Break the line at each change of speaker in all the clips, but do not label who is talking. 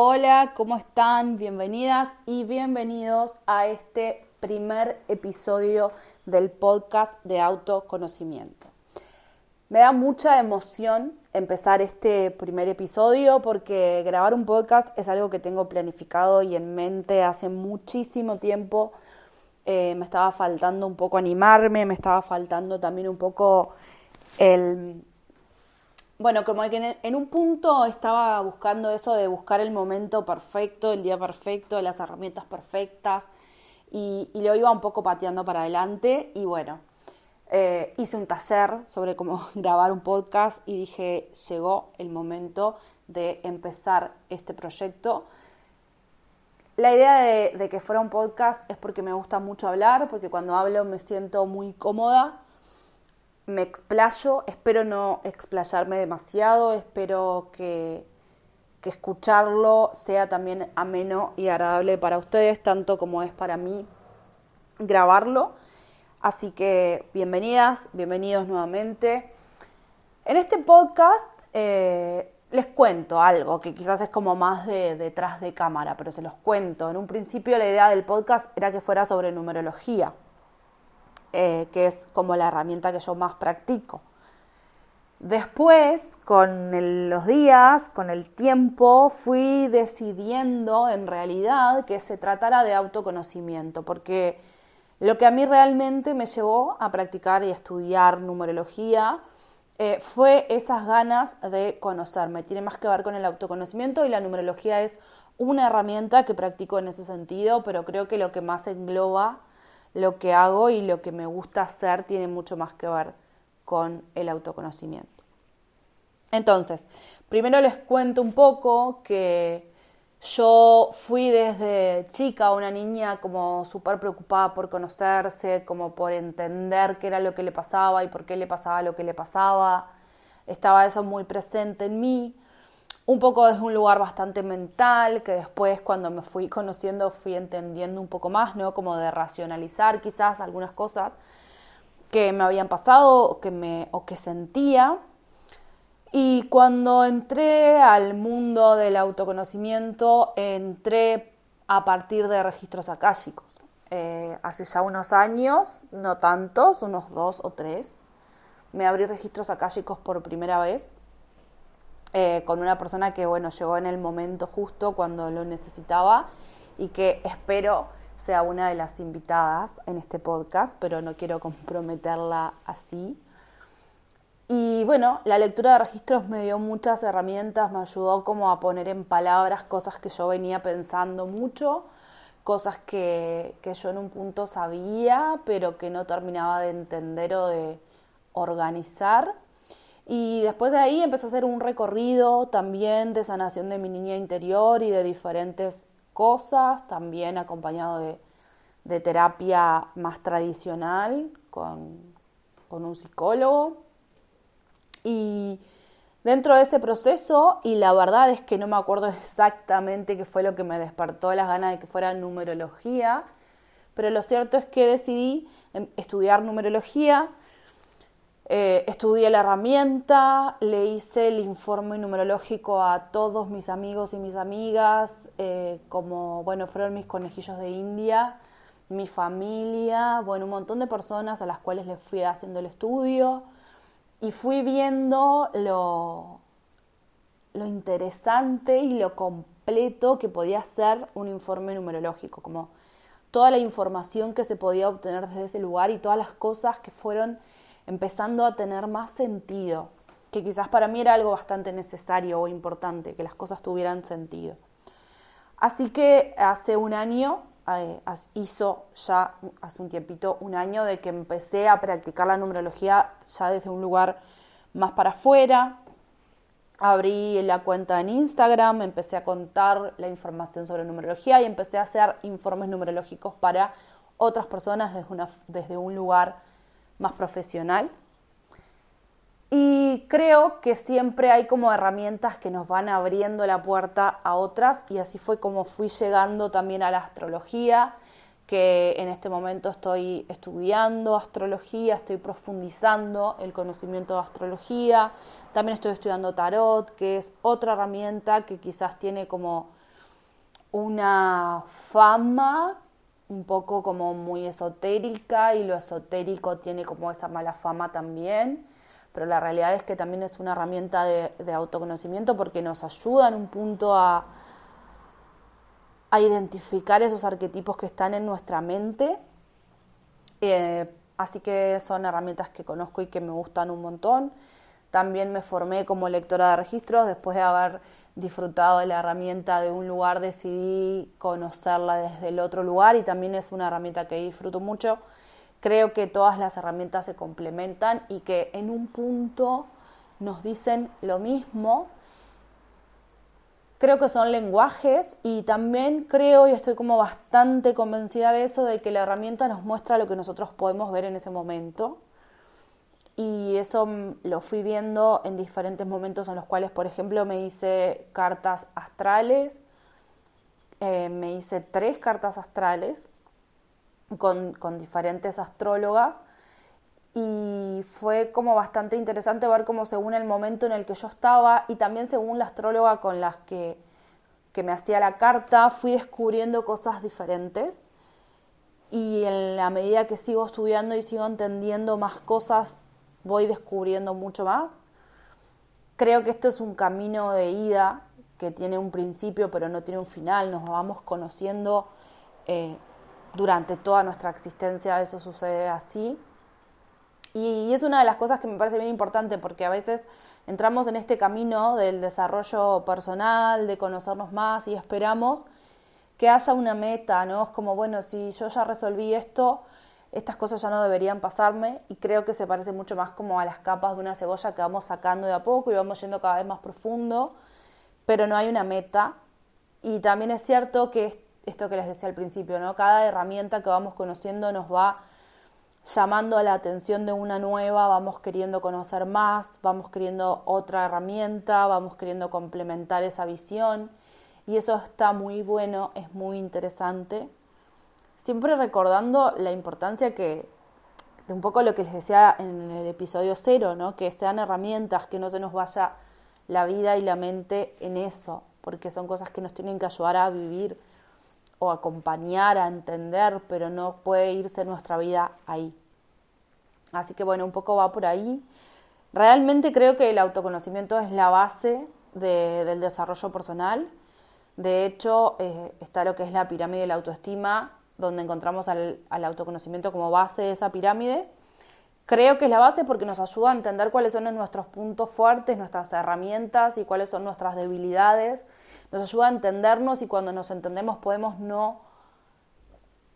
Hola, ¿cómo están? Bienvenidas y bienvenidos a este primer episodio del podcast de autoconocimiento. Me da mucha emoción empezar este primer episodio porque grabar un podcast es algo que tengo planificado y en mente hace muchísimo tiempo. Eh, me estaba faltando un poco animarme, me estaba faltando también un poco el bueno, como que en, un punto estaba buscando eso de buscar el momento perfecto, el día perfecto, las herramientas perfectas y, lo iba un poco pateando para adelante y bueno, eh, hice un taller sobre cómo grabar un podcast y dije, llegó el momento de empezar este proyecto. La idea de, de que fuera un podcast es porque me gusta mucho hablar, porque cuando hablo me siento muy cómoda me explayo, espero no explayarme demasiado, espero que, que, escucharlo sea también ameno y agradable para ustedes, tanto como es para mí grabarlo. Así que bienvenidas, bienvenidos nuevamente. En este podcast eh, les cuento algo que quizás es como más de detrás de cámara, pero se los cuento. En un principio la idea del podcast era que fuera sobre numerología. Eh, que es como la herramienta que yo más practico. Después, con los días, con el tiempo, fui decidiendo en realidad que se tratara de autoconocimiento, porque lo que a mí realmente me llevó a practicar y estudiar numerología eh, fue esas ganas de conocerme. Tiene más que ver con el autoconocimiento y la numerología es una herramienta que practico en ese sentido, pero creo que lo que más engloba lo que hago y lo que me gusta hacer tiene mucho más que ver con el autoconocimiento. Entonces, primero les cuento un poco que yo fui desde chica una niña como súper preocupada por conocerse, como por entender qué era lo que le pasaba y por qué le pasaba lo que le pasaba. Estaba eso muy presente en mí un poco desde un lugar bastante mental, que después cuando me fui conociendo fui entendiendo un poco más, ¿no? Como de racionalizar quizás algunas cosas que me habían pasado o que, me, o que sentía. Y cuando entré al mundo del autoconocimiento, entré a partir de registros akáshicos. Eh, hace ya unos años, no tantos, unos dos o tres, me abrí registros akáshicos por primera vez eh, con una persona que, bueno, llegó en el momento justo cuando lo necesitaba y que espero sea una de las invitadas en este podcast, pero no quiero comprometerla así. Y bueno, la lectura de registros me dio muchas herramientas, me ayudó como a poner en palabras cosas que yo venía pensando mucho, cosas que, que yo en un punto sabía, pero que no terminaba de entender o de organizar. Y después de ahí empecé a hacer un recorrido también de sanación de mi niña interior y de diferentes cosas, también acompañado de, de terapia más tradicional con, con un psicólogo. Y dentro de ese proceso, y la verdad es que no me acuerdo exactamente qué fue lo que me despertó las ganas de que fuera numerología, pero lo cierto es que decidí em, estudiar numerología eh, estudié la herramienta, le hice el informe numerológico a todos mis amigos y mis amigas, eh, como, bueno, fueron mis conejillos de India, mi familia, bueno, un montón de personas a las cuales les fui haciendo el estudio y fui viendo lo, lo interesante y lo completo que podía ser un informe numerológico, como toda la información que se podía obtener desde ese lugar y todas las cosas que fueron empezando a tener más sentido, que quizás para mí era algo bastante necesario o importante, que las cosas tuvieran sentido. Así que hace un año, eh, hizo ya hace un tiempito, un año de que empecé a practicar la numerología ya desde un lugar más para afuera. Abrí la cuenta en Instagram, empecé a contar la información sobre numerología y empecé a hacer informes numerológicos para otras personas desde, desde un lugar más profesional. Y creo que siempre hay como herramientas que nos van abriendo la puerta a otras y así fue como fui llegando también a la astrología, que en este momento estoy estudiando astrología, estoy profundizando el conocimiento de astrología, también estoy estudiando tarot, que es otra herramienta que quizás tiene como una fama un poco como muy esotérica y lo esotérico tiene como esa mala fama también, pero la realidad es que también es una herramienta de, autoconocimiento porque nos ayuda en un punto a, a identificar esos arquetipos que están en nuestra mente. Eh, así que son herramientas que conozco y que me gustan un montón. También me formé como lectora de registros después de haber disfrutado de la herramienta de un lugar, decidí conocerla desde el otro lugar y también es una herramienta que disfruto mucho. Creo que todas las herramientas se complementan y que en un punto nos dicen lo mismo. Creo que son lenguajes y también creo y estoy como bastante convencida de eso, de que la herramienta nos muestra lo que nosotros podemos ver en ese momento y eso lo fui viendo en diferentes momentos en los cuales, por ejemplo, me hice cartas astrales, eh, me hice tres cartas astrales con, con, diferentes astrólogas y fue como bastante interesante ver cómo según el momento en el que yo estaba y también según la astróloga con las que, que me hacía la carta, fui descubriendo cosas diferentes y en la medida que sigo estudiando y sigo entendiendo más cosas voy descubriendo mucho más. Creo que esto es un camino de ida que tiene un principio pero no tiene un final, nos vamos conociendo eh, durante toda nuestra existencia, eso sucede así. Y, es una de las cosas que me parece bien importante porque a veces entramos en este camino del desarrollo personal, de conocernos más y esperamos que haya una meta, ¿no? Es como, bueno, si yo ya resolví esto, estas cosas ya no deberían pasarme y creo que se parece mucho más como a las capas de una cebolla que vamos sacando de a poco y vamos yendo cada vez más profundo, pero no hay una meta. Y también es cierto que esto que les decía al principio, ¿no? Cada herramienta que vamos conociendo nos va llamando a la atención de una nueva, vamos queriendo conocer más, vamos queriendo otra herramienta, vamos queriendo complementar esa visión y eso está muy bueno, es muy interesante siempre recordando la importancia que, de un poco lo que les decía en el episodio cero, ¿no? que sean herramientas, que no se nos vaya la vida y la mente en eso, porque son cosas que nos tienen que ayudar a vivir o acompañar, a entender, pero no puede irse nuestra vida ahí. Así que bueno, un poco va por ahí. Realmente creo que el autoconocimiento es la base del desarrollo personal. De hecho, eh, está lo que es la pirámide de la autoestima, donde encontramos al, autoconocimiento como base de esa pirámide. Creo que es la base porque nos ayuda a entender cuáles son nuestros puntos fuertes, nuestras herramientas y cuáles son nuestras debilidades. Nos ayuda a entendernos y cuando nos entendemos podemos no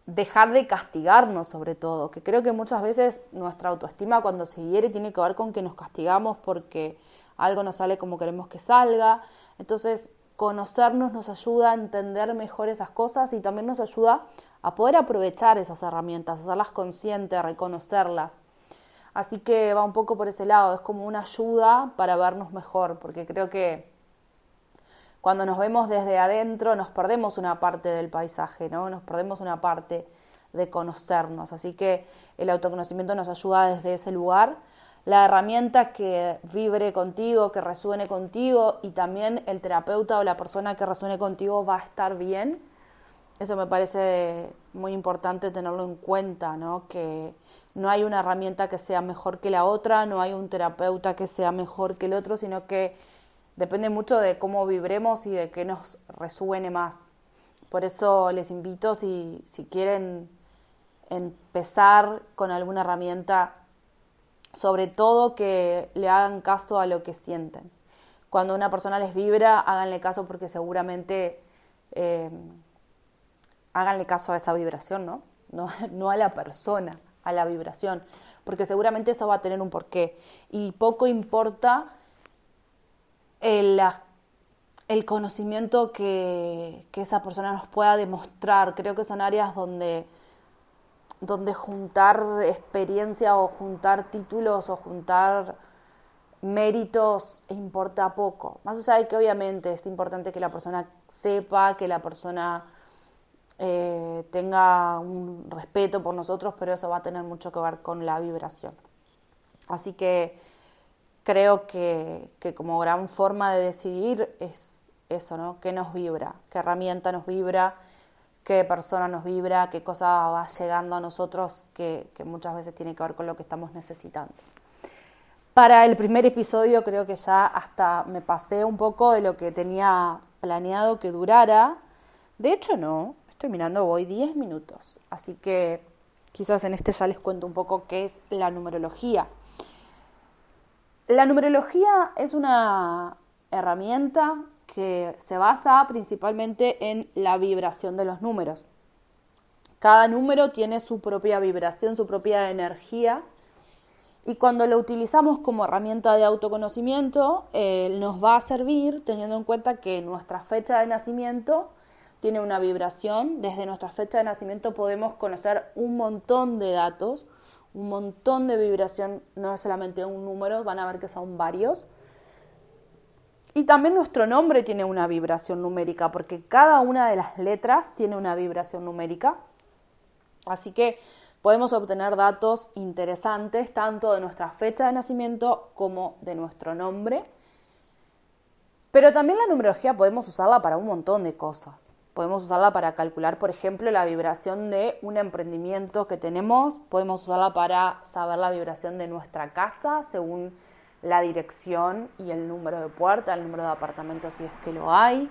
dejar de castigarnos sobre todo, que creo que muchas veces nuestra autoestima cuando se hiere tiene que ver con que nos castigamos porque algo no sale como queremos que salga. Entonces, conocernos nos ayuda a entender mejor esas cosas y también nos ayuda a poder aprovechar esas herramientas, hacerlas conscientes, reconocerlas. Así que va un poco por ese lado, es como una ayuda para vernos mejor, porque creo que cuando nos vemos desde adentro nos perdemos una parte del paisaje, ¿no? Nos perdemos una parte de conocernos. Así que el autoconocimiento nos ayuda desde ese lugar. La herramienta que vibre contigo, que resuene contigo y también el terapeuta o la persona que resuene contigo va a estar bien eso me parece muy importante tenerlo en cuenta, ¿no? Que no hay una herramienta que sea mejor que la otra, no hay un terapeuta que sea mejor que el otro, sino que depende mucho de cómo vibremos y de qué nos resuene más. Por eso les invito, si, si quieren empezar con alguna herramienta, sobre todo que le hagan caso a lo que sienten. Cuando una persona les vibra, háganle caso porque seguramente... Eh, háganle caso a esa vibración, ¿no? No, a la persona, a la vibración, porque seguramente eso va a tener un porqué. Y poco importa el, el conocimiento que, que, esa persona nos pueda demostrar. Creo que son áreas donde, donde juntar experiencia o juntar títulos o juntar méritos importa poco. Más allá de que obviamente es importante que la persona sepa, que la persona eh, tenga un respeto por nosotros, pero eso va a tener mucho que ver con la vibración. Así que creo que, como gran forma de decidir es, eso, ¿no? ¿Qué nos vibra? ¿Qué herramienta nos vibra? ¿Qué persona nos vibra? ¿Qué cosa va llegando a nosotros que, que muchas veces tiene que ver con lo que estamos necesitando? Para el primer episodio creo que ya hasta me pasé un poco de lo que tenía planeado que durara. De hecho no, estoy mirando, voy 10 minutos. Así que quizás en este ya les cuento un poco qué es la numerología. La numerología es una herramienta que se basa principalmente en la vibración de los números. Cada número tiene su propia vibración, su propia energía y cuando lo utilizamos como herramienta de autoconocimiento, eh, nos va a servir teniendo en cuenta que nuestra fecha de nacimiento tiene una vibración. Desde nuestra fecha de nacimiento podemos conocer un montón de datos, un montón de vibración, no es solamente un número, van a ver que son varios. Y también nuestro nombre tiene una vibración numérica, porque cada una de las letras tiene una vibración numérica. Así que podemos obtener datos interesantes tanto de nuestra fecha de nacimiento como de nuestro nombre. Pero también la numerología podemos usarla para un montón de cosas. Podemos usarla para calcular, por ejemplo, la vibración de un emprendimiento que tenemos. Podemos usarla para saber la vibración de nuestra casa según la dirección y el número de puerta, el número de apartamentos si es que lo hay.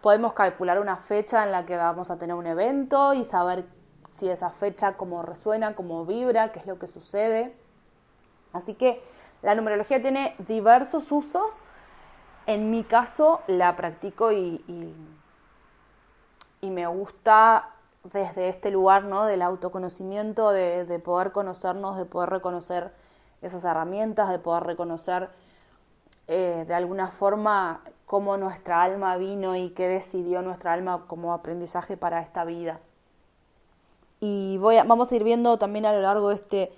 Podemos calcular una fecha en la que vamos a tener un evento y saber si esa fecha cómo resuena, cómo vibra, qué es lo que sucede. Así que la numerología tiene diversos usos. En mi caso la practico y, y, me gusta desde este lugar ¿no? del autoconocimiento, de, de, poder conocernos, de poder reconocer esas herramientas, de poder reconocer eh, de alguna forma cómo nuestra alma vino y qué decidió nuestra alma como aprendizaje para esta vida. Y voy vamos a ir viendo también a lo largo de este,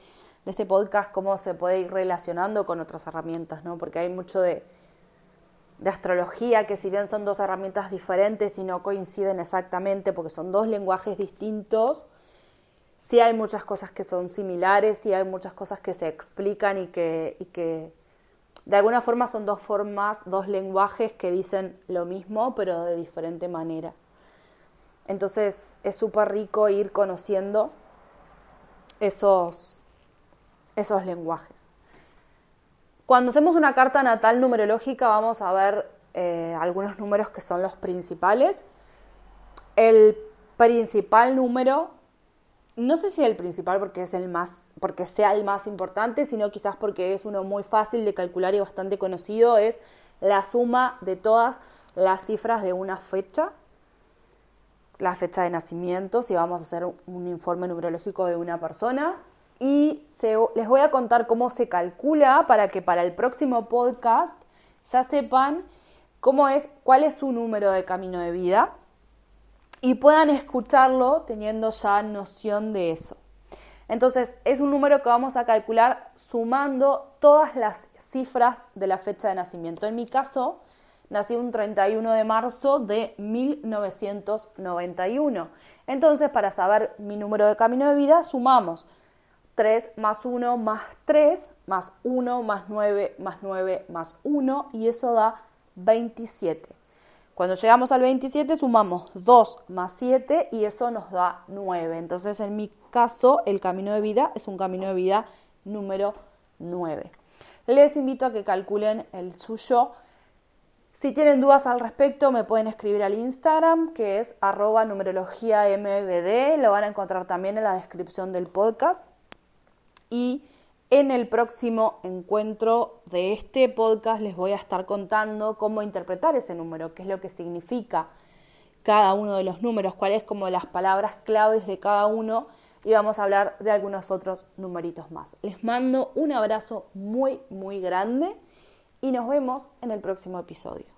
de este podcast cómo se puede ir relacionando con otras herramientas, ¿no? Porque hay mucho de, de astrología que si bien son dos herramientas diferentes y no coinciden exactamente porque son dos lenguajes distintos, sí hay muchas cosas que son similares, sí hay muchas cosas que se explican y que, y que de alguna forma son dos formas, dos lenguajes que dicen lo mismo pero de diferente manera. Entonces es súper rico ir conociendo esos, esos lenguajes. Cuando hacemos una carta natal numerológica vamos a ver eh, algunos números que son los principales. El principal número, no sé si el principal porque es el más, porque sea el más importante, sino quizás porque es uno muy fácil de calcular y bastante conocido, es la suma de todas las cifras de una fecha la fecha de nacimiento, si vamos a hacer un informe numerológico de una persona. Y les voy a contar cómo se calcula para que para el próximo podcast ya sepan cómo es, cuál es su número de camino de vida y puedan escucharlo teniendo ya noción de eso. Entonces, es un número que vamos a calcular sumando todas las cifras de la fecha de nacimiento. En mi caso, nací un 31 de marzo de 1991. Entonces, para saber mi número de camino de vida, sumamos 3 más 1 más 3 más 1 más 9 más 9 más 1 y eso da 27. Cuando llegamos al 27 sumamos 2 más 7 y eso nos da 9. Entonces en mi caso el camino de vida es un camino de vida número 9. Les invito a que calculen el suyo si tienen dudas al respecto, me pueden escribir al Instagram, que es arroba numerologiambd. Lo van a encontrar también en la descripción del podcast. Y en el próximo encuentro de este podcast les voy a estar contando cómo interpretar ese número, qué es lo que significa cada uno de los números, cuáles como las palabras claves de cada uno y vamos a hablar de algunos otros numeritos más. Les mando un abrazo muy, muy grande y nos vemos en el próximo episodio.